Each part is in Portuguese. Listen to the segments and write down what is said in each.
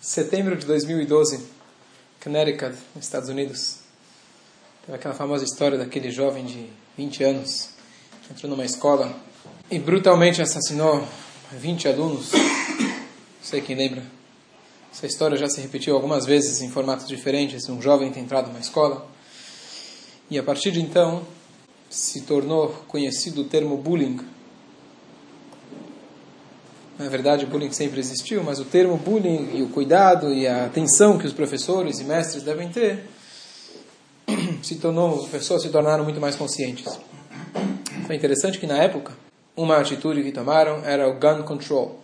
Setembro de 2012, Connecticut, nos Estados Unidos. Teve aquela famosa história daquele jovem de 20 anos que entrou numa escola e brutalmente assassinou 20 alunos. Não sei quem lembra. Essa história já se repetiu algumas vezes em formatos diferentes. Um jovem tem entrado numa escola e a partir de então se tornou conhecido o termo bullying na verdade, o bullying sempre existiu, mas o termo bullying e o cuidado e a atenção que os professores e mestres devem ter se tornou, as pessoas se tornaram muito mais conscientes. Foi interessante que na época, uma atitude que tomaram era o gun control.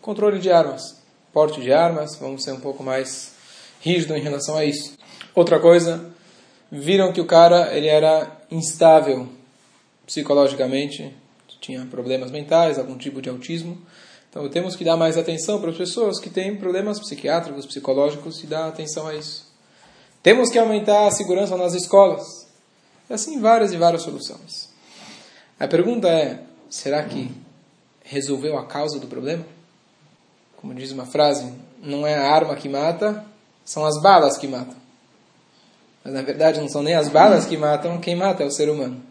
Controle de armas, porte de armas, vamos ser um pouco mais rígido em relação a isso. Outra coisa, viram que o cara ele era instável psicologicamente, tinha problemas mentais, algum tipo de autismo. Então temos que dar mais atenção para as pessoas que têm problemas psiquiátricos, psicológicos e dar atenção a isso. Temos que aumentar a segurança nas escolas. E assim várias e várias soluções. A pergunta é: será que resolveu a causa do problema? Como diz uma frase, não é a arma que mata, são as balas que matam. Mas na verdade não são nem as balas que matam, quem mata é o ser humano.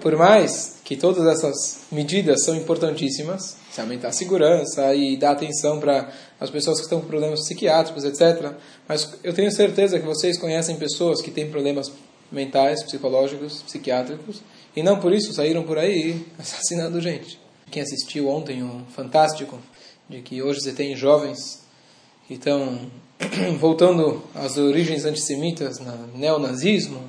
Por mais que todas essas medidas são importantíssimas, se aumentar a segurança e dar atenção para as pessoas que estão com problemas psiquiátricos, etc. Mas eu tenho certeza que vocês conhecem pessoas que têm problemas mentais, psicológicos, psiquiátricos, e não por isso saíram por aí assassinando gente. Quem assistiu ontem o Fantástico, de que hoje você tem jovens que estão voltando às origens antissemitas, no neonazismo,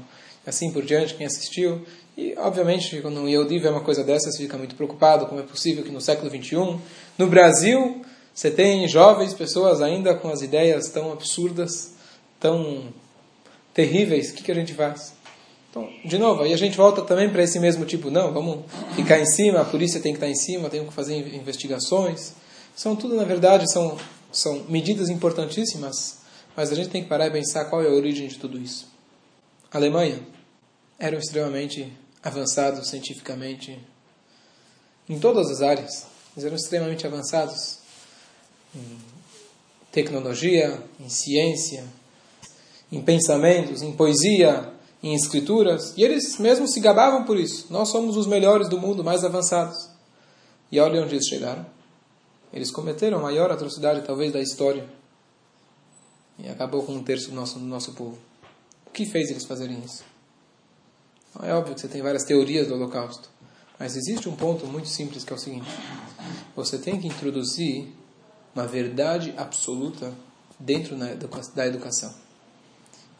assim por diante, quem assistiu, e, obviamente, quando um Yehudi vê uma coisa dessas, fica muito preocupado, como é possível que no século XXI, no Brasil, você tem jovens, pessoas ainda com as ideias tão absurdas, tão terríveis, o que, que a gente faz? Então, de novo, aí a gente volta também para esse mesmo tipo, não, vamos ficar em cima, a polícia tem que estar em cima, tem que fazer investigações. São tudo, na verdade, são, são medidas importantíssimas, mas a gente tem que parar e pensar qual é a origem de tudo isso. A Alemanha eram extremamente avançados cientificamente em todas as áreas. Eles eram extremamente avançados em tecnologia, em ciência, em pensamentos, em poesia, em escrituras. E eles mesmos se gabavam por isso. Nós somos os melhores do mundo, mais avançados. E olha onde eles chegaram. Eles cometeram a maior atrocidade, talvez, da história. E acabou com um terço do nosso, do nosso povo. O que fez eles fazerem isso? É óbvio que você tem várias teorias do Holocausto, mas existe um ponto muito simples que é o seguinte: você tem que introduzir uma verdade absoluta dentro da educação.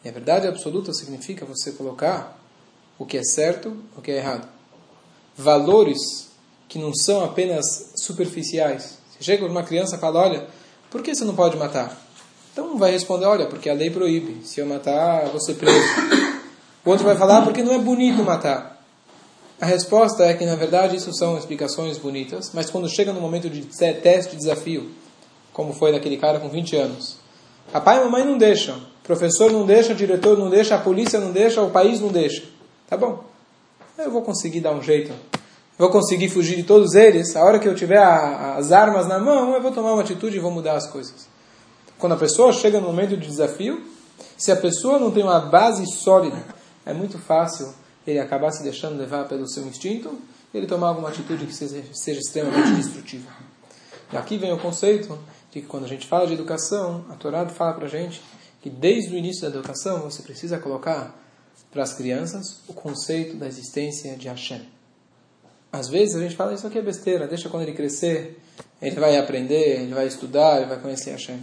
E a verdade absoluta significa você colocar o que é certo, o que é errado. Valores que não são apenas superficiais. Você chega uma criança e fala: Olha, por que você não pode matar? Então vai responder: Olha, porque a lei proíbe. Se eu matar, eu vou ser preso. O outro vai falar porque não é bonito matar. A resposta é que, na verdade, isso são explicações bonitas, mas quando chega no momento de teste, de desafio, como foi daquele cara com 20 anos, papai e mamãe não deixam, professor não deixa, diretor não deixa, a polícia não deixa, o país não deixa. Tá bom, eu vou conseguir dar um jeito, vou conseguir fugir de todos eles, a hora que eu tiver a, as armas na mão, eu vou tomar uma atitude e vou mudar as coisas. Quando a pessoa chega no momento de desafio, se a pessoa não tem uma base sólida, é muito fácil ele acabar se deixando levar pelo seu instinto e ele tomar alguma atitude que seja, seja extremamente destrutiva. E aqui vem o conceito de que quando a gente fala de educação, a Torá fala para a gente que desde o início da educação você precisa colocar para as crianças o conceito da existência de Hashem. Às vezes a gente fala isso aqui é besteira, deixa quando ele crescer, ele vai aprender, ele vai estudar, ele vai conhecer Hashem.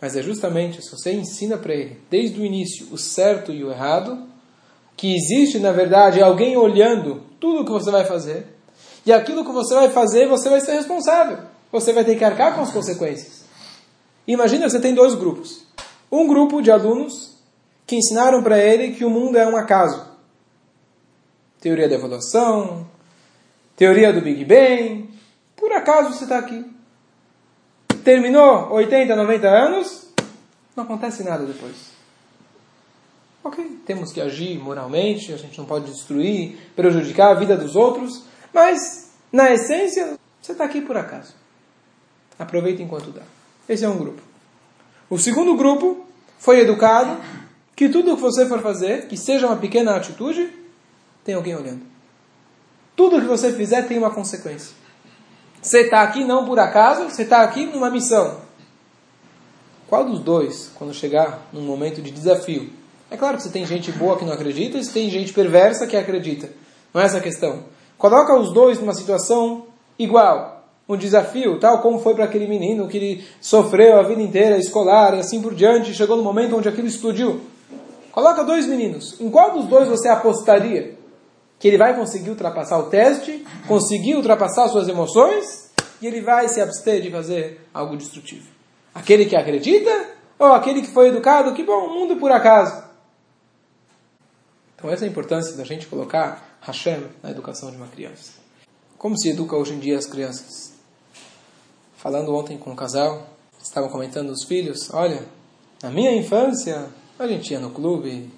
Mas é justamente se você ensina para ele desde o início o certo e o errado, que existe, na verdade, alguém olhando tudo que você vai fazer. E aquilo que você vai fazer, você vai ser responsável. Você vai ter que arcar com as consequências. Imagina, você tem dois grupos. Um grupo de alunos que ensinaram para ele que o mundo é um acaso. Teoria da evolução, teoria do Big Bang. Por acaso você está aqui. Terminou 80, 90 anos, não acontece nada depois. Ok, temos que agir moralmente, a gente não pode destruir, prejudicar a vida dos outros, mas, na essência, você está aqui por acaso. Aproveita enquanto dá. Esse é um grupo. O segundo grupo foi educado que tudo que você for fazer, que seja uma pequena atitude, tem alguém olhando. Tudo que você fizer tem uma consequência. Você está aqui não por acaso, você está aqui numa missão. Qual dos dois, quando chegar num momento de desafio? É claro que você tem gente boa que não acredita e você tem gente perversa que acredita. Não é essa a questão. Coloca os dois numa situação igual. Um desafio, tal como foi para aquele menino que ele sofreu a vida inteira, escolar e assim por diante, chegou no momento onde aquilo explodiu. Coloca dois meninos. Em qual dos dois você apostaria? Que ele vai conseguir ultrapassar o teste, conseguir ultrapassar suas emoções e ele vai se abster de fazer algo destrutivo. Aquele que acredita ou aquele que foi educado? Que bom, mundo por acaso. Então essa é a importância da gente colocar Hashem na educação de uma criança. Como se educa hoje em dia as crianças? Falando ontem com um casal, estavam comentando os filhos, olha, na minha infância a gente ia no clube,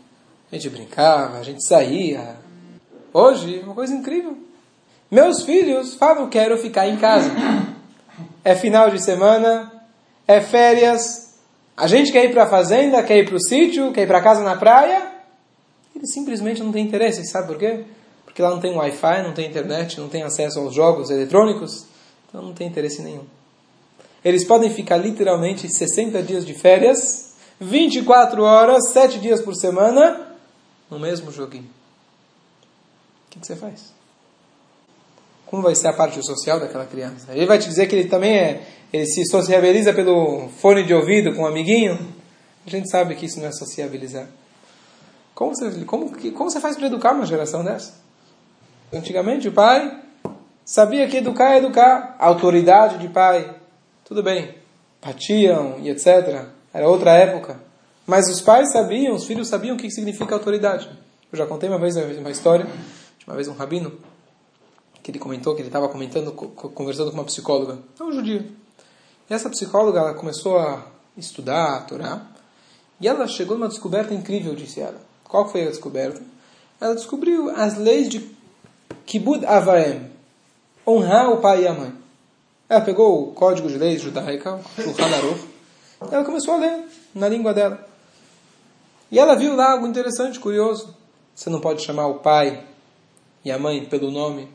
a gente brincava, a gente saía. Hoje, uma coisa incrível. Meus filhos falam, quero ficar em casa. É final de semana, é férias, a gente quer ir para a fazenda, quer ir para o sítio, quer ir para casa na praia. Eles simplesmente não têm interesse, sabe por quê? Porque lá não tem Wi-Fi, não tem internet, não tem acesso aos jogos eletrônicos, então não tem interesse nenhum. Eles podem ficar literalmente 60 dias de férias 24 horas, 7 dias por semana, no mesmo joguinho. O que, que, você faz? Como vai ser a parte social daquela criança? Ele vai te dizer que ele também é, ele se sociabiliza pelo fone de ouvido com um amiguinho? A gente sabe que isso não é sociabilizar. Como você, como, como você faz para educar uma geração dessa? Antigamente o pai sabia que educar é educar. Autoridade de pai, tudo bem. Batiam e etc. Era outra época. Mas os pais sabiam, os filhos sabiam o que significa autoridade. Eu já contei uma vez uma história de uma vez um rabino que ele comentou que ele estava comentando, conversando com uma psicóloga, é um judio. E essa psicóloga ela começou a estudar a Torá e ela chegou numa descoberta incrível, disse ela. Qual foi a descoberta? Ela descobriu as leis de Kibud Avaem, honrar o pai e a mãe. Ela pegou o código de leis judaica, o Shulchan Aruch, ela começou a ler na língua dela. E ela viu lá algo interessante, curioso. Você não pode chamar o pai e a mãe pelo nome.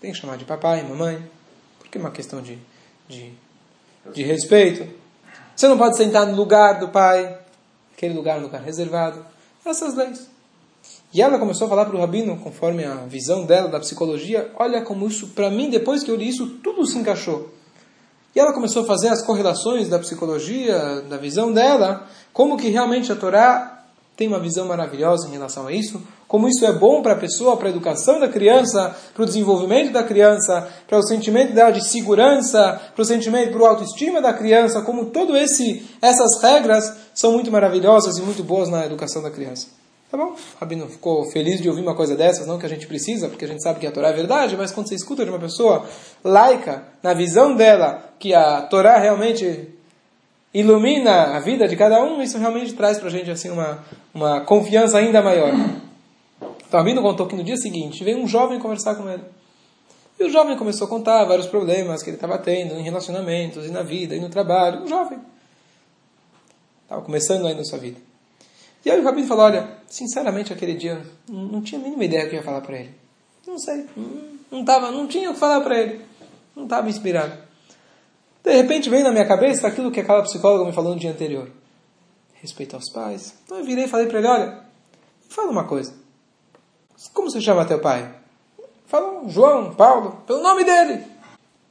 Tem que chamar de papai, mamãe. Porque é uma questão de, de, de respeito. Você não pode sentar no lugar do pai. Aquele lugar, um lugar reservado. Essas leis. E ela começou a falar para o rabino, conforme a visão dela da psicologia, olha como isso, para mim, depois que eu li isso, tudo se encaixou. E ela começou a fazer as correlações da psicologia, da visão dela, como que realmente a Torá tem uma visão maravilhosa em relação a isso, como isso é bom para a pessoa, para a educação da criança, para o desenvolvimento da criança, para o sentimento dela de segurança, para o sentimento, para o autoestima da criança, como todo esse essas regras são muito maravilhosas e muito boas na educação da criança. Tá bom? Rabino ficou feliz de ouvir uma coisa dessas, não que a gente precisa, porque a gente sabe que a Torá é verdade, mas quando você escuta de uma pessoa laica, na visão dela, que a Torá realmente ilumina a vida de cada um, isso realmente traz para a gente assim, uma, uma confiança ainda maior. Então, o Rabino contou que no dia seguinte veio um jovem conversar com ele. E o jovem começou a contar vários problemas que ele estava tendo em relacionamentos, e na vida, e no trabalho. Um jovem. Estava começando ainda a sua vida. E aí o Rabino falou, olha, sinceramente aquele dia não tinha a mínima ideia do que ia falar para ele. Não sei, não, tava, não tinha o que falar para ele. Não estava inspirado. De repente veio na minha cabeça aquilo que aquela psicóloga me falou no dia anterior. Respeito aos pais. Então eu virei e falei para ele, olha, fala uma coisa. Como você chama teu pai? Fala João, Paulo, pelo nome dele.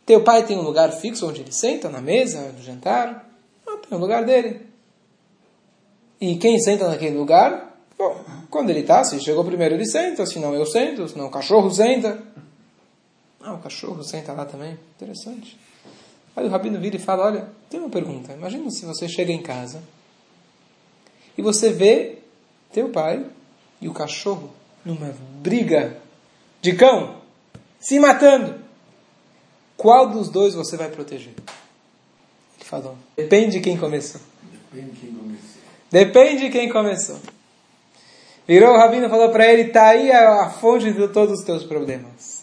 Teu pai tem um lugar fixo onde ele senta na mesa do jantar? Não, tem um lugar dele. E quem senta naquele lugar? Bom, quando ele está, se chegou primeiro ele senta, se não eu sento, se não o cachorro senta. Ah, o cachorro senta lá também. Interessante. Aí o rabino vira e fala, olha, tem uma pergunta. Imagina se você chega em casa e você vê teu pai e o cachorro numa briga de cão, se matando. Qual dos dois você vai proteger? Ele falou, depende de quem começou. Depende de quem começou. Depende de quem começou. Virou o rabino e falou para ele: está aí a, fonte de todos os teus problemas.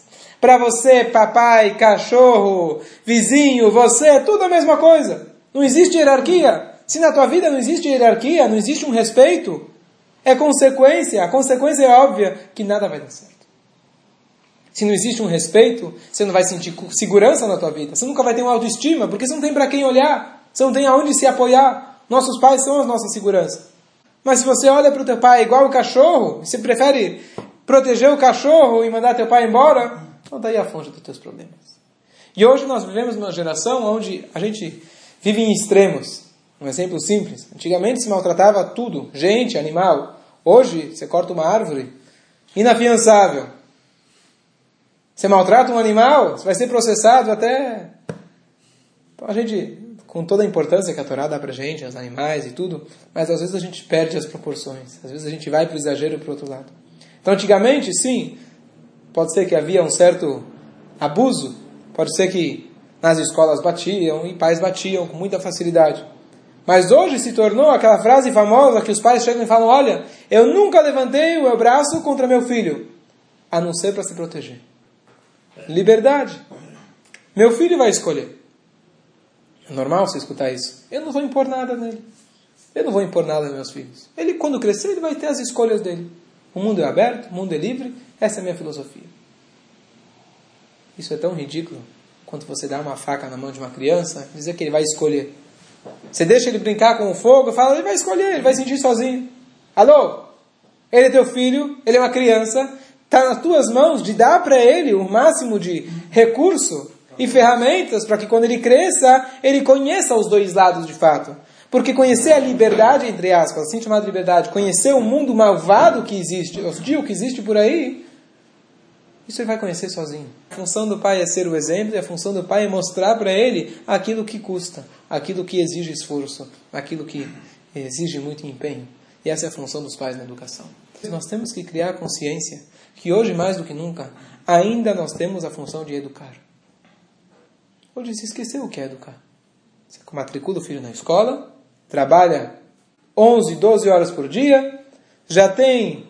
Para você, papai, cachorro, vizinho, você, tudo a mesma coisa. Não existe hierarquia. Se na tua vida não existe hierarquia, não existe um respeito, é consequência, a consequência é óbvia que nada vai dar certo. Se não existe um respeito, você não vai sentir segurança na tua vida. Você nunca vai ter uma autoestima, porque você não tem para quem olhar. Você não tem aonde se apoiar. Nossos pais são a nossa segurança. Mas se você olha para o teu pai igual o cachorro, você prefere proteger o cachorro e mandar teu pai embora, então daí a fonte dos teus problemas. E hoje nós vivemos numa geração onde a gente vive em extremos. Um exemplo simples. Antigamente se maltratava tudo, gente, animal. Hoje você corta uma árvore, inafiançável. Você maltrata um animal, você vai ser processado até. Então a gente, com toda a importância que a Torá dá pra gente, aos animais e tudo, mas às vezes a gente perde as proporções. Às vezes a gente vai para o exagero para o outro lado. Então antigamente, sim, pode ser que havia um certo abuso, pode ser que nas escolas batiam e pais batiam com muita facilidade. Mas hoje se tornou aquela frase famosa que os pais chegam e falam: Olha, eu nunca levantei o meu braço contra meu filho, a não ser para se proteger. Liberdade. Meu filho vai escolher. É normal você escutar isso. Eu não vou impor nada nele. Eu não vou impor nada aos meus filhos. Ele, quando crescer, ele vai ter as escolhas dele. O mundo é aberto, o mundo é livre. Essa é a minha filosofia. Isso é tão ridículo quanto você dar uma faca na mão de uma criança e dizer que ele vai escolher. Você deixa ele brincar com o fogo e fala, ele vai escolher, ele vai sentir sozinho. Alô? Ele é teu filho, ele é uma criança, Está nas tuas mãos de dar para ele o máximo de recurso e ferramentas para que quando ele cresça, ele conheça os dois lados de fato. Porque conhecer a liberdade, entre aspas, assim chamada liberdade, conhecer o mundo malvado que existe, hostil que existe por aí, isso ele vai conhecer sozinho. A função do pai é ser o exemplo e a função do pai é mostrar para ele aquilo que custa, aquilo que exige esforço, aquilo que exige muito empenho. E essa é a função dos pais na educação. Nós temos que criar consciência que hoje, mais do que nunca, ainda nós temos a função de educar. Hoje se esqueceu o que é educar. Você matricula o filho na escola, trabalha 11, 12 horas por dia, já tem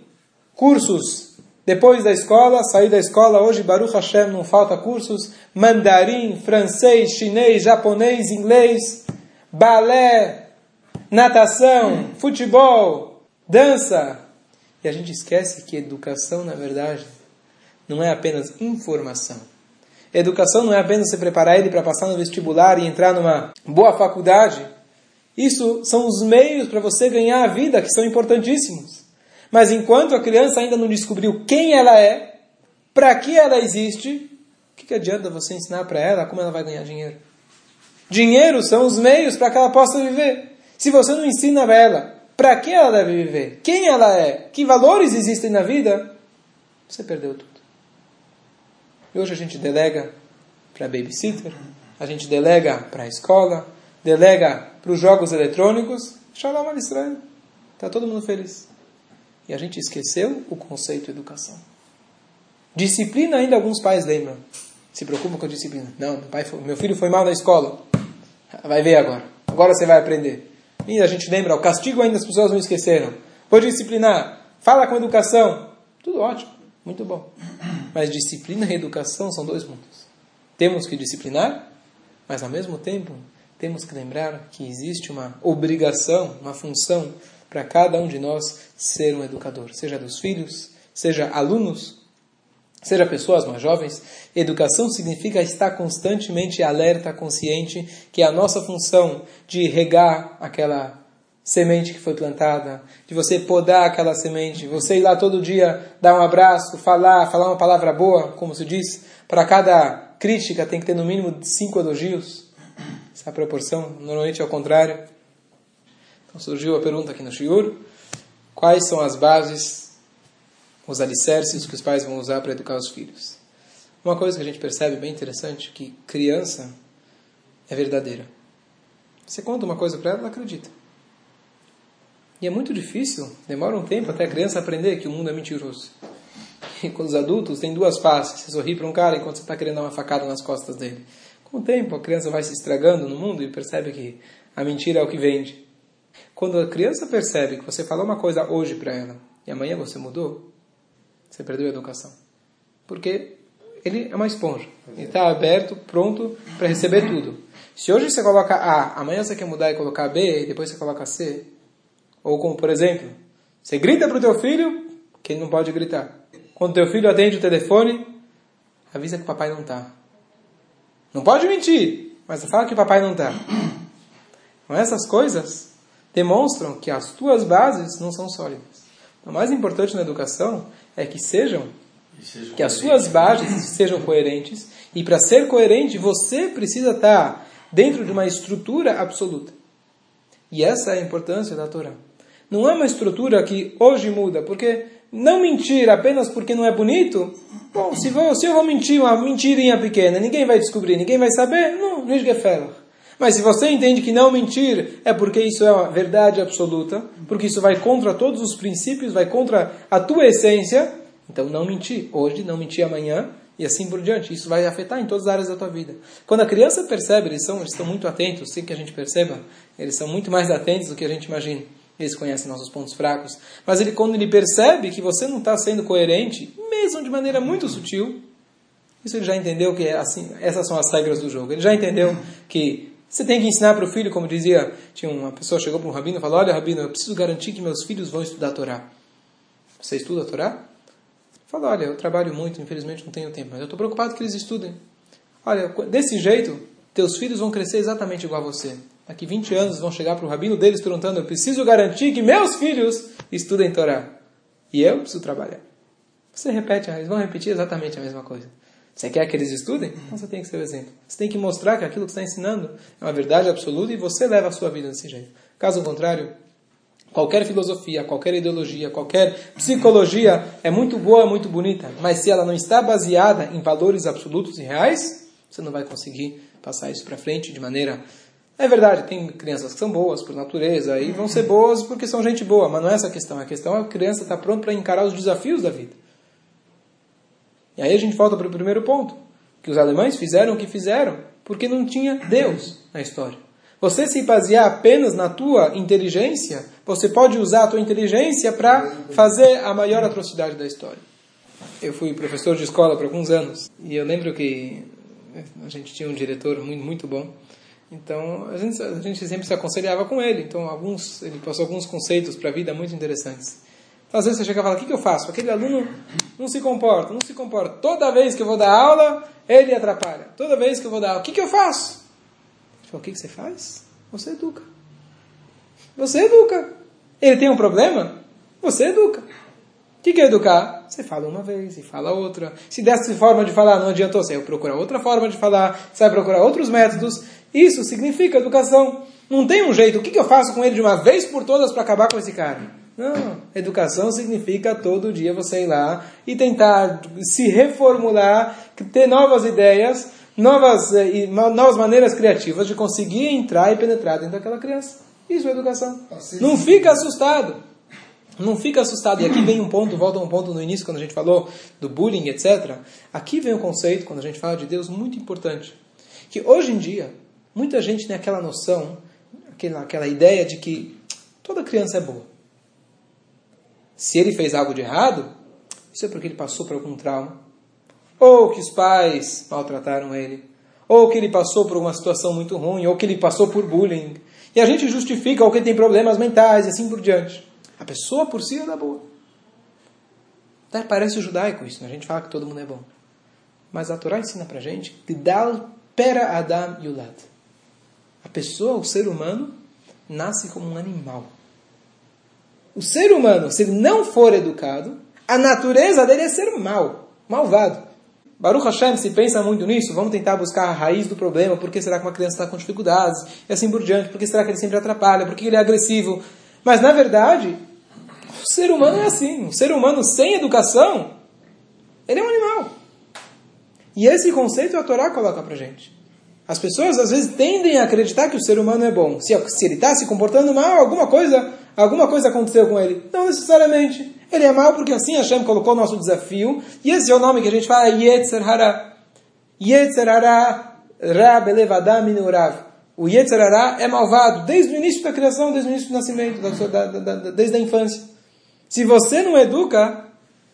cursos depois da escola, sair da escola, hoje Baruch Hashem não falta cursos, mandarim, francês, chinês, japonês, inglês, balé, natação, futebol, dança, e a gente esquece que educação, na verdade, não é apenas informação. Educação não é apenas você preparar ele para passar no vestibular e entrar numa boa faculdade. Isso são os meios para você ganhar a vida, que são importantíssimos. Mas enquanto a criança ainda não descobriu quem ela é, para que ela existe, o que, que adianta você ensinar para ela como ela vai ganhar dinheiro? Dinheiro são os meios para que ela possa viver. Se você não ensina para ela para que ela deve viver, quem ela é, que valores existem na vida, você perdeu tudo. E hoje a gente delega para babysitter, a gente delega para a escola, delega para os jogos eletrônicos. Shalom al Israel. Está todo mundo feliz. E a gente esqueceu o conceito de educação. Disciplina ainda alguns pais lembram. Se preocupam com a disciplina. Não, meu, foi, meu filho foi mal na escola. Vai ver agora. Agora você vai aprender. E a gente lembra, o castigo ainda as pessoas não esqueceram. Vou disciplinar. Fala com educação. Tudo ótimo, muito bom. Mas disciplina e educação são dois mundos. Temos que disciplinar, mas ao mesmo tempo temos que lembrar que existe uma obrigação, uma função para cada um de nós ser um educador, seja dos filhos, seja alunos, seja pessoas mais jovens. Educação significa estar constantemente alerta, consciente que é a nossa função de regar aquela semente que foi plantada, de você podar aquela semente, você ir lá todo dia dar um abraço, falar, falar uma palavra boa, como se diz, para cada crítica tem que ter no mínimo cinco elogios. Essa é proporção, normalmente é o contrário. Então surgiu a pergunta aqui no Shiur, quais são as bases os alicerces que os pais vão usar para educar os filhos. Uma coisa que a gente percebe bem interessante que criança é verdadeira. Você conta uma coisa para ela, ela acredita. E é muito difícil, demora um tempo até a criança aprender que o mundo é mentiroso. E com os adultos tem duas faces. Você sorri para um cara enquanto você está querendo dar uma facada nas costas dele. Com o tempo a criança vai se estragando no mundo e percebe que a mentira é o que vende. Quando a criança percebe que você falou uma coisa hoje para ela e amanhã você mudou, você perdeu a educação. Porque ele é uma esponja. Ele está aberto, pronto para receber tudo. Se hoje você coloca A, amanhã você quer mudar e colocar B, e depois você coloca C. Ou como, por exemplo, você grita para o teu filho que ele não pode gritar. Quando teu filho atende o telefone, avisa que o papai não está. Não pode mentir, mas fala que o papai não está. Então essas coisas demonstram que as tuas bases não são sólidas. O mais importante na educação é que sejam que as suas bases sejam coerentes e para ser coerente você precisa estar dentro de uma estrutura absoluta. E essa é a importância da Torá. Não é uma estrutura que hoje muda, porque não mentir apenas porque não é bonito, bom, se, vou, se eu vou mentir uma mentirinha pequena, ninguém vai descobrir, ninguém vai saber, não, nicht gefällig. Mas se você entende que não mentir é porque isso é uma verdade absoluta, porque isso vai contra todos os princípios, vai contra a tua essência, então não mentir hoje, não mentir amanhã e assim por diante. Isso vai afetar em todas as áreas da tua vida. Quando a criança percebe, eles, são, eles estão muito atentos, sem que a gente perceba, eles são muito mais atentos do que a gente imagina. Eles conhecem nossos pontos fracos. Mas ele, quando ele percebe que você não está sendo coerente, mesmo de maneira muito sutil, isso ele já entendeu que é assim, essas são as regras do jogo. Ele já entendeu que você tem que ensinar para o filho, como dizia, tinha uma pessoa chegou para um rabino e falou: Olha, rabino, eu preciso garantir que meus filhos vão estudar a Torá. Você estuda a Torá? Falou: Olha, eu trabalho muito, infelizmente não tenho tempo, mas eu estou preocupado que eles estudem. Olha, desse jeito, teus filhos vão crescer exatamente igual a você. Daqui 20 anos vão chegar para o rabino deles perguntando: Eu preciso garantir que meus filhos estudem Torá. E eu preciso trabalhar. Você repete, eles vão repetir exatamente a mesma coisa. Você quer que eles estudem? Então você tem que ser o exemplo. Você tem que mostrar que aquilo que está ensinando é uma verdade absoluta e você leva a sua vida desse jeito. Caso contrário, qualquer filosofia, qualquer ideologia, qualquer psicologia é muito boa, muito bonita, mas se ela não está baseada em valores absolutos e reais, você não vai conseguir passar isso para frente de maneira. É verdade, tem crianças que são boas por natureza e vão ser boas porque são gente boa, mas não é essa a questão. A questão é que a criança está pronta para encarar os desafios da vida. E aí a gente volta para o primeiro ponto, que os alemães fizeram o que fizeram porque não tinha Deus na história. Você se basear apenas na tua inteligência, você pode usar a tua inteligência para fazer a maior atrocidade da história. Eu fui professor de escola por alguns anos e eu lembro que a gente tinha um diretor muito, muito bom. Então a gente, a gente sempre se aconselhava com ele. Então alguns, ele passou alguns conceitos para a vida muito interessantes. Então, às vezes você chega e fala: o que, que eu faço? Aquele aluno não se comporta, não se comporta. Toda vez que eu vou dar aula, ele atrapalha. Toda vez que eu vou dar aula, o que, que eu faço? Ele fala, o que, que você faz? Você educa. Você educa. Ele tem um problema? Você educa. O que, que é educar? Você fala uma vez e fala outra. Se dessa forma de falar não adiantou, você vai procurar outra forma de falar, você vai procurar outros métodos. Isso significa educação. Não tem um jeito. O que, que eu faço com ele de uma vez por todas para acabar com esse cara? Não, educação significa todo dia você ir lá e tentar se reformular, ter novas ideias, novas, eh, novas maneiras criativas de conseguir entrar e penetrar dentro daquela criança. Isso é educação. Não fica assustado. Não fica assustado. E aqui vem um ponto, volta um ponto no início, quando a gente falou do bullying, etc. Aqui vem um conceito, quando a gente fala de Deus, muito importante. Que hoje em dia, muita gente tem aquela noção, aquela, aquela ideia de que toda criança é boa. Se ele fez algo de errado, isso é porque ele passou por algum trauma. Ou que os pais maltrataram ele. Ou que ele passou por uma situação muito ruim. Ou que ele passou por bullying. E a gente justifica ou que tem problemas mentais e assim por diante. A pessoa por si é da boa. Até parece judaico isso. Né? A gente fala que todo mundo é bom. Mas a Torá ensina pra gente Gdal pera Adam yulad. A pessoa, o ser humano, nasce como um animal o ser humano, se ele não for educado, a natureza dele é ser mal, malvado. Baruch Hashem, se pensa muito nisso, vamos tentar buscar a raiz do problema. Por que será que uma criança está com dificuldades? E assim por diante. Por que será que ele sempre atrapalha? Por que ele é agressivo? Mas, na verdade, o ser humano é assim. O ser humano sem educação, ele é um animal. E esse conceito a Torá coloca para gente. As pessoas, às vezes, tendem a acreditar que o ser humano é bom. Se, se ele está se comportando mal, alguma coisa Alguma coisa aconteceu com ele? Não necessariamente. Ele é mau porque assim Hashem colocou o nosso desafio. E esse é o nome que a gente fala Yetzer Hara. Yetzer Hara Ra Belevadam Minurav. O Yetzer Hara é malvado desde o início da criação, desde o início do nascimento, da, da, da, desde a infância. Se você não educa,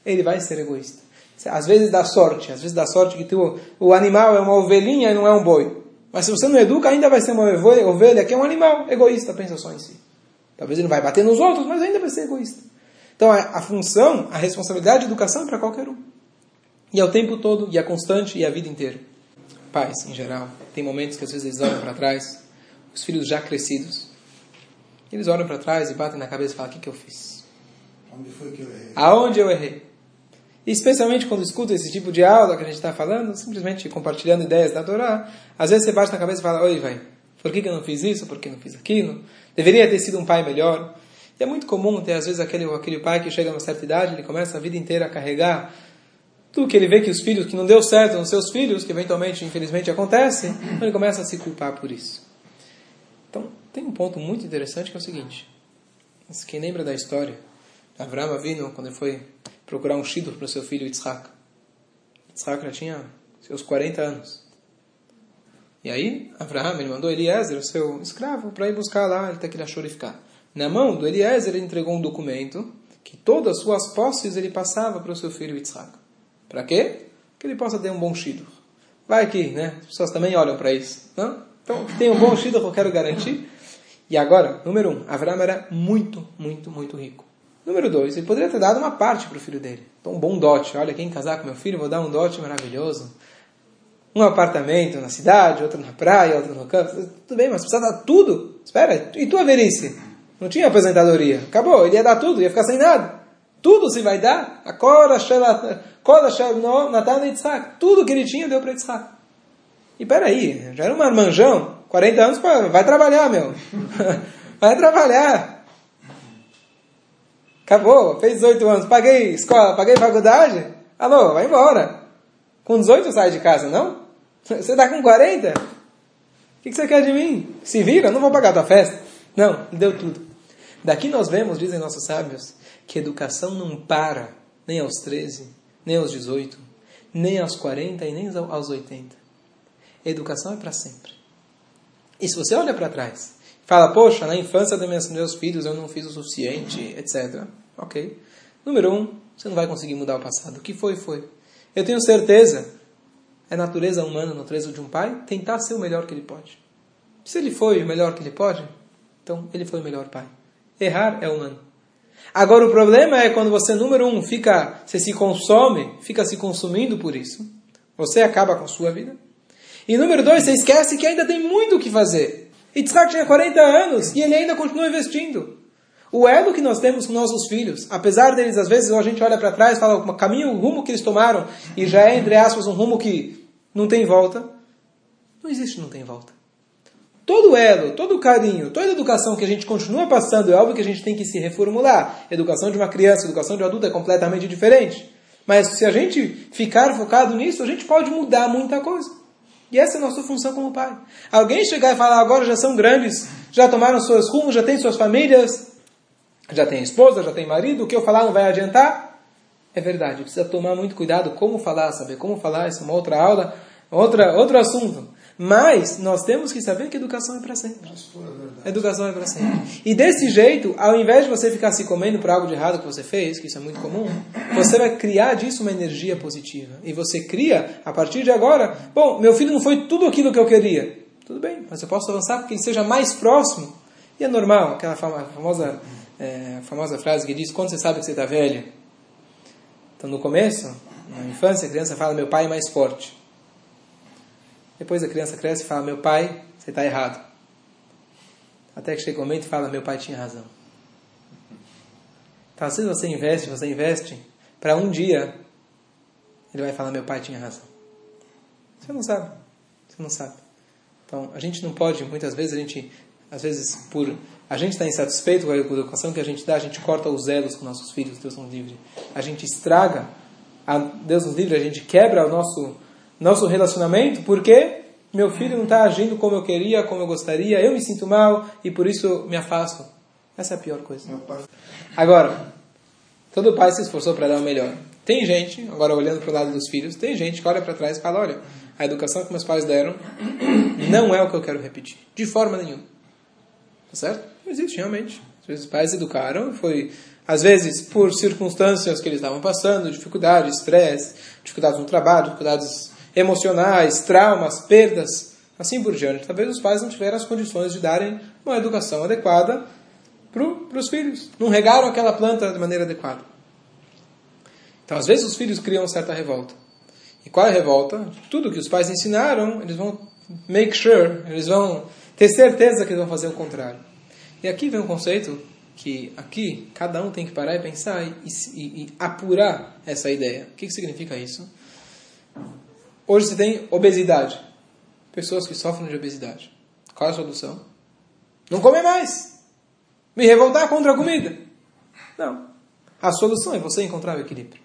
ele vai ser egoísta. Às vezes dá sorte, às vezes dá sorte que tu, o animal é uma ovelhinha e não é um boi. Mas se você não educa, ainda vai ser uma ovelha que é um animal egoísta, pensa só em si. Talvez ele não vai bater nos outros, mas ainda vai ser egoísta. Então a, a função, a responsabilidade de educação é para qualquer um. E é o tempo todo, e é constante, e é a vida inteira. Pais, em geral, tem momentos que às vezes eles olham para trás, os filhos já crescidos, eles olham para trás e batem na cabeça e falam: O que, que eu fiz? Onde foi que eu errei? Aonde eu errei? E especialmente quando escuta esse tipo de aula que a gente está falando, simplesmente compartilhando ideias da Torá, às vezes você bate na cabeça e fala: Oi, vai, por que, que eu não fiz isso? Por que eu não fiz aquilo? Deveria ter sido um pai melhor. E é muito comum ter, às vezes, aquele, aquele pai que chega a uma certa idade, ele começa a vida inteira a carregar tudo que ele vê que os filhos, que não deu certo nos seus filhos, que eventualmente, infelizmente, acontece, então ele começa a se culpar por isso. Então, tem um ponto muito interessante que é o seguinte. Quem lembra da história? Avraham Avinu, quando ele foi procurar um shidur para o seu filho Yitzhak. Yitzhak já tinha seus 40 anos. E aí, Avraham, ele mandou Eliezer, o seu escravo, para ir buscar lá, ele tem que ir chorificar. Na mão do Eliezer, ele entregou um documento que todas as suas posses ele passava para o seu filho Yitzhak. Para quê? Que ele possa ter um bom shidur. Vai que, né? As pessoas também olham para isso. Não? Então, tem um bom que eu quero garantir. E agora, número um, Avram era muito, muito, muito rico. Número dois, ele poderia ter dado uma parte para o filho dele. Então, um bom dote. Olha, quem casar com meu filho, vou dar um dote maravilhoso. Um apartamento na cidade, outro na praia, outro no campo. Tudo bem, mas precisa dar tudo. Espera, e tua velhice? Não tinha aposentadoria. Acabou, ele ia dar tudo, ia ficar sem nada. Tudo se vai dar. A. Tudo que ele tinha deu para Yitzhak. E peraí, já era um marmanjão. 40 anos, vai trabalhar, meu. vai trabalhar. Acabou, fez 18 anos, paguei escola, paguei faculdade. Alô, vai embora. Com 18 sai de casa, não? Você está com 40? O que você quer de mim? Se vira, não vou pagar tua festa. Não, deu tudo. Daqui nós vemos, dizem nossos sábios, que educação não para nem aos 13, nem aos 18, nem aos 40 e nem aos 80. educação é para sempre. E se você olha para trás, fala, poxa, na infância dos meus filhos eu não fiz o suficiente, etc. Ok. Número um, você não vai conseguir mudar o passado. O que foi, foi. Eu tenho certeza, é natureza humana, natureza de um pai, tentar ser o melhor que ele pode. Se ele foi o melhor que ele pode, então ele foi o melhor pai. Errar é humano. Agora o problema é quando você, número um, fica, você se consome, fica se consumindo por isso. Você acaba com a sua vida. E número dois, você esquece que ainda tem muito o que fazer. Yitzhak tinha 40 anos e ele ainda continua investindo. O elo que nós temos com nossos filhos, apesar deles, às vezes, a gente olha para trás e fala o caminho, o rumo que eles tomaram, e já é, entre aspas, um rumo que não tem volta. Não existe não tem volta todo elo, todo carinho, toda educação que a gente continua passando, é algo que a gente tem que se reformular. Educação de uma criança, educação de um adulto é completamente diferente. Mas se a gente ficar focado nisso, a gente pode mudar muita coisa. E essa é a nossa função como pai. Alguém chegar e falar, agora já são grandes, já tomaram seus rumos, já têm suas famílias, já tem esposa, já tem marido, o que eu falar não vai adiantar? É verdade, precisa tomar muito cuidado como falar, saber como falar, isso é uma outra aula, outra, outro assunto. Mas nós temos que saber que educação é para sempre. Educação é para sempre. E desse jeito, ao invés de você ficar se comendo por algo de errado que você fez, que isso é muito comum, você vai criar disso uma energia positiva. E você cria, a partir de agora, bom, meu filho não foi tudo aquilo que eu queria. Tudo bem, mas eu posso avançar porque ele seja mais próximo. E é normal, aquela famosa, é, famosa frase que diz, quando você sabe que você está velho? Então, no começo, na infância, a criança fala, meu pai é mais forte. Depois a criança cresce e fala: Meu pai, você está errado. Até que chega o um momento e fala: Meu pai tinha razão. Então, às vezes você investe, você investe, para um dia ele vai falar: Meu pai tinha razão. Você não sabe. Você não sabe. Então, a gente não pode, muitas vezes, a gente, às vezes, por a gente está insatisfeito com a educação que a gente dá, a gente corta os elos com nossos filhos, Deus nos livre. A gente estraga, a Deus nos livre, a gente quebra o nosso nosso relacionamento porque meu filho não está agindo como eu queria, como eu gostaria, eu me sinto mal e por isso me afasto. Essa é a pior coisa. Agora, todo pai se esforçou para dar o melhor. Tem gente, agora olhando para o lado dos filhos, tem gente que olha para trás e fala: olha, a educação que meus pais deram não é o que eu quero repetir, de forma nenhuma. Tá certo? Existe, realmente. Os pais educaram, foi às vezes por circunstâncias que eles estavam passando, dificuldades, estresse, dificuldades no trabalho, dificuldades emocionais, traumas, perdas, assim por diante. Talvez os pais não tiveram as condições de darem uma educação adequada para os filhos. Não regaram aquela planta de maneira adequada. Então, às vezes, os filhos criam certa revolta. E qual é a revolta? Tudo que os pais ensinaram, eles vão make sure, eles vão ter certeza que eles vão fazer o contrário. E aqui vem um conceito que aqui cada um tem que parar e pensar e, e, e apurar essa ideia. O que, que significa isso? Hoje você tem obesidade. Pessoas que sofrem de obesidade. Qual é a solução? Não comer mais. Me revoltar contra a comida. Não. A solução é você encontrar o equilíbrio.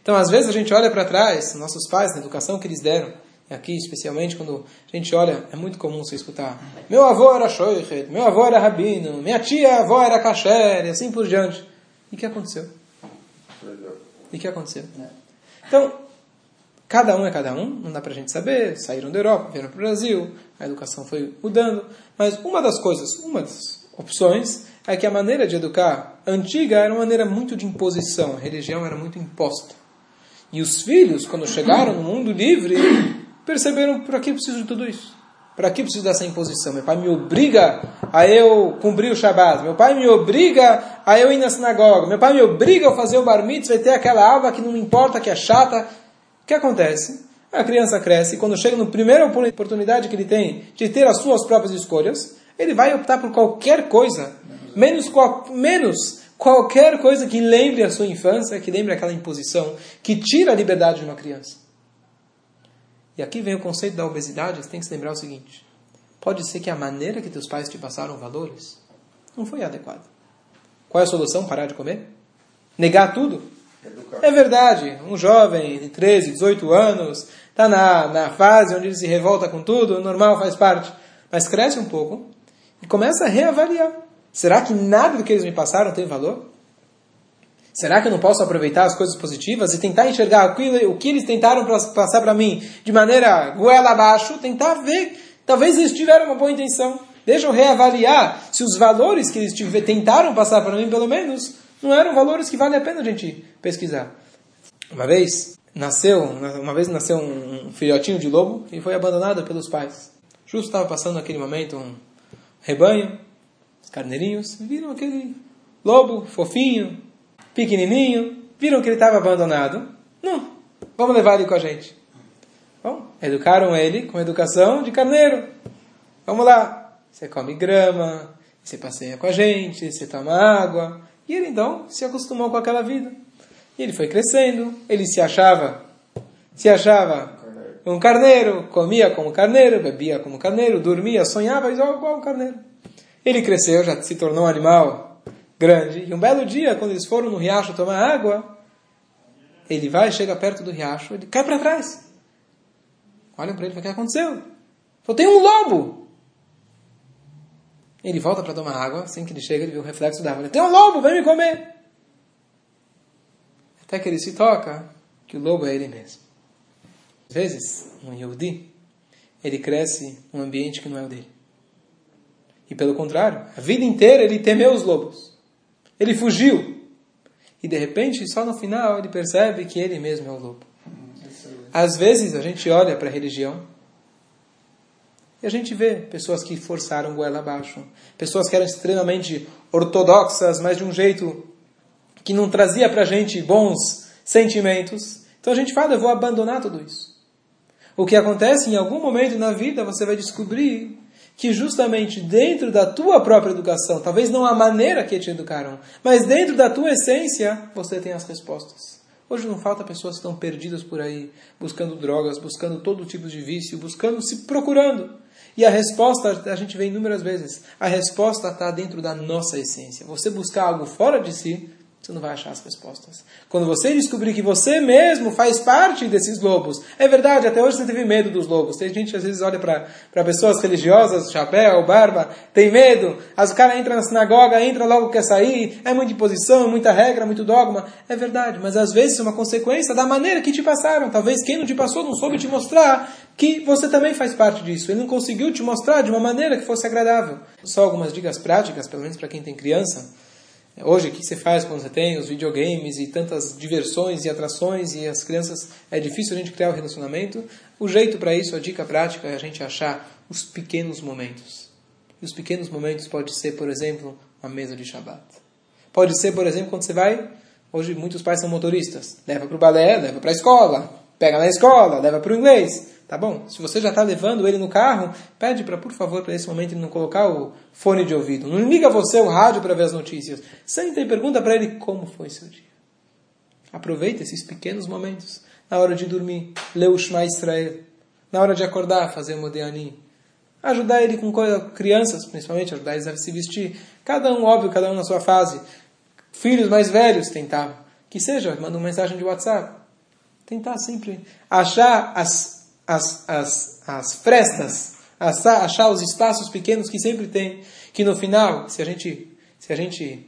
Então, às vezes, a gente olha para trás, nossos pais, na educação que eles deram, aqui especialmente quando a gente olha, é muito comum você escutar: meu avô era shoichet, meu avô era rabino, minha tia avó era kasher, e assim por diante. E o que aconteceu? E o que aconteceu? Então, cada um é cada um, não dá para a gente saber. Saíram da Europa, vieram para o Brasil, a educação foi mudando. Mas uma das coisas, uma das opções, é que a maneira de educar antiga era uma maneira muito de imposição, a religião era muito imposta. E os filhos, quando chegaram no mundo livre, perceberam para que preciso de tudo isso? Para que preciso dessa imposição? Meu pai me obriga a eu cumprir o Shabat. Meu pai me obriga a eu ir na sinagoga. Meu pai me obriga a fazer o bar mitzvah e ter aquela aula que não me importa, que é chata. O que acontece? A criança cresce e quando chega na primeira oportunidade que ele tem de ter as suas próprias escolhas, ele vai optar por qualquer coisa, menos, menos qualquer coisa que lembre a sua infância, que lembre aquela imposição, que tira a liberdade de uma criança. E aqui vem o conceito da obesidade, você tem que se lembrar o seguinte: pode ser que a maneira que teus pais te passaram valores não foi adequada. Qual é a solução? Parar de comer? Negar tudo? Educar. É verdade, um jovem de 13, 18 anos, está na, na fase onde ele se revolta com tudo, normal, faz parte. Mas cresce um pouco e começa a reavaliar. Será que nada do que eles me passaram tem valor? Será que eu não posso aproveitar as coisas positivas e tentar enxergar o que eles tentaram passar para mim de maneira goela abaixo? Tentar ver, talvez eles tiveram uma boa intenção. Deixa eu reavaliar se os valores que eles tentaram passar para mim, pelo menos, não eram valores que vale a pena a gente pesquisar. Uma vez nasceu, uma vez nasceu um filhotinho de lobo e foi abandonado pelos pais. Justo estava passando naquele momento um rebanho, os carneirinhos viram aquele lobo fofinho, pequenininho, viram que ele estava abandonado. Não, vamos levar ele com a gente. Bom, educaram ele com educação de carneiro. Vamos lá, você come grama, você passeia com a gente, você toma água. E ele então se acostumou com aquela vida. E ele foi crescendo, ele se achava, se achava um carneiro, comia como carneiro, bebia como carneiro, dormia, sonhava igual, um carneiro. Ele cresceu, já se tornou um animal grande. E um belo dia, quando eles foram no riacho tomar água, ele vai, chega perto do riacho, ele cai para trás. Olha para ele, o que aconteceu? Falou, tem um lobo! Ele volta para tomar água, assim que ele chega, ele vê o reflexo da água. Tem um lobo, vem me comer! Até que ele se toca que o lobo é ele mesmo. Às vezes, um Yehudi, ele cresce num ambiente que não é o dele. E pelo contrário, a vida inteira ele temeu os lobos. Ele fugiu. E de repente, só no final, ele percebe que ele mesmo é o lobo. Às vezes a gente olha para a religião e a gente vê pessoas que forçaram goela abaixo, pessoas que eram extremamente ortodoxas, mas de um jeito que não trazia para a gente bons sentimentos. Então a gente fala, eu vou abandonar tudo isso. O que acontece em algum momento na vida, você vai descobrir que justamente dentro da tua própria educação, talvez não a maneira que te educaram, mas dentro da tua essência, você tem as respostas. Hoje não falta pessoas que estão perdidas por aí, buscando drogas, buscando todo tipo de vício, buscando, se procurando. E a resposta, a gente vê inúmeras vezes, a resposta está dentro da nossa essência. Você buscar algo fora de si, você não vai achar as respostas. Quando você descobrir que você mesmo faz parte desses lobos, é verdade, até hoje você teve medo dos lobos. Tem gente às vezes olha para pessoas religiosas, chapéu, barba, tem medo. As cara entra na sinagoga, entra logo quer sair, é muita imposição, muita regra, muito dogma. É verdade, mas às vezes é uma consequência da maneira que te passaram. Talvez quem não te passou não soube te mostrar que você também faz parte disso. Ele não conseguiu te mostrar de uma maneira que fosse agradável. Só algumas dicas práticas, pelo menos para quem tem criança. Hoje, o que você faz quando você tem os videogames e tantas diversões e atrações e as crianças, é difícil a gente criar o um relacionamento. O jeito para isso, a dica prática, é a gente achar os pequenos momentos. E os pequenos momentos pode ser, por exemplo, uma mesa de Shabbat. Pode ser, por exemplo, quando você vai. Hoje, muitos pais são motoristas. Leva para o balé, leva para a escola. Pega na escola, leva para o inglês. Tá bom? Se você já está levando ele no carro, pede para, por favor, para esse momento ele não colocar o fone de ouvido. Não liga você o rádio para ver as notícias. Senta e pergunta para ele como foi seu dia. Aproveita esses pequenos momentos. Na hora de dormir, lê o Shema Israel. Na hora de acordar, fazer o Modeani. Ajudar ele com crianças, principalmente, ajudar eles a se vestir. Cada um, óbvio, cada um na sua fase. Filhos mais velhos, tentar. Que seja, manda uma mensagem de WhatsApp. Tentar sempre achar as as, as, as frestas, achar os espaços pequenos que sempre tem, que no final, se a gente, se a gente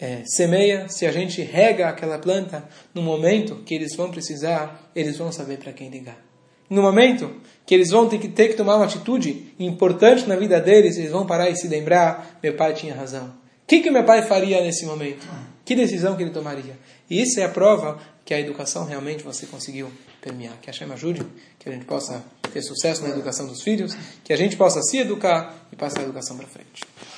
é, semeia, se a gente rega aquela planta, no momento que eles vão precisar, eles vão saber para quem ligar. No momento que eles vão ter que, ter que tomar uma atitude importante na vida deles, eles vão parar e se lembrar: meu pai tinha razão. O que, que meu pai faria nesse momento? Que decisão que ele tomaria? E isso é a prova que a educação realmente você conseguiu permear. Que a Hashem ajude, que a gente possa ter sucesso na educação dos filhos, que a gente possa se educar e passar a educação para frente.